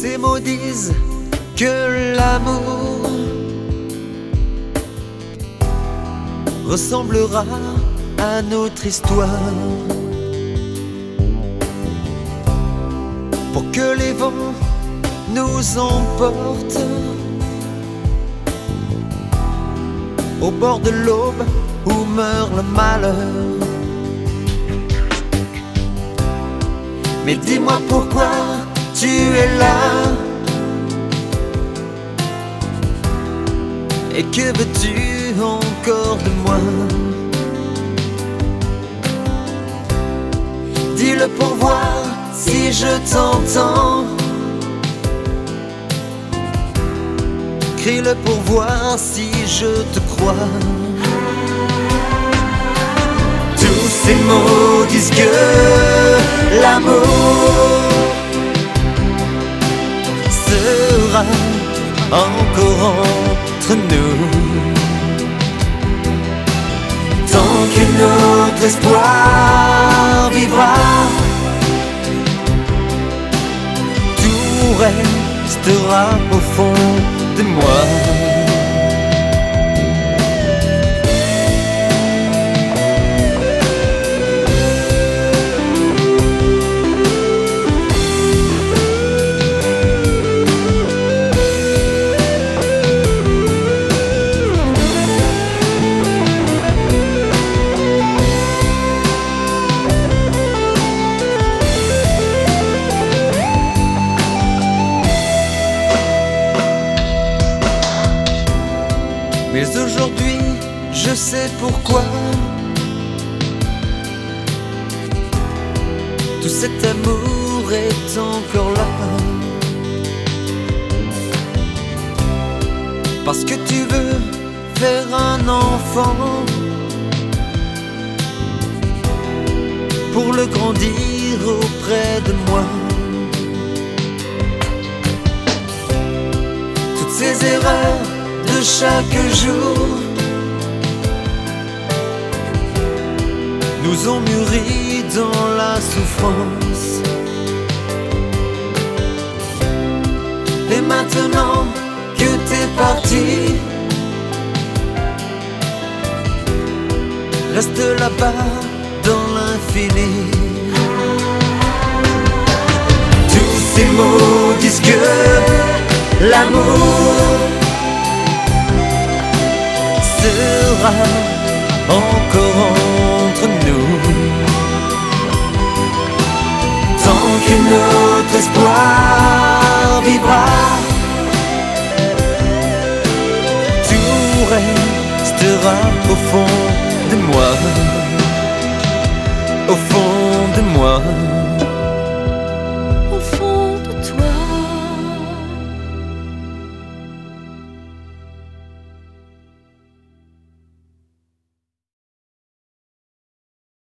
ces mots disent que l'amour ressemblera à notre histoire. Pour que les vents nous emportent au bord de l'aube où meurt le malheur. Mais dis-moi pourquoi tu es là. Et que veux-tu encore de moi? Dis-le pour voir si je t'entends. Crie-le pour voir si je te crois. Tous ces mots disent que l'amour sera encore entre nous. Tant que notre espoir vivra, tout restera au fond de moi. Mais aujourd'hui, je sais pourquoi. Tout cet amour est encore là. Parce que tu veux faire un enfant. Pour le grandir auprès de moi. Toutes ces erreurs chaque jour nous ont mûri dans la souffrance. Et maintenant que t'es parti, reste là-bas dans l'infini. Tous ces mots disent que l'amour encore entre nous. Tant que notre espoir vivra, tout restera au fond de moi, au fond.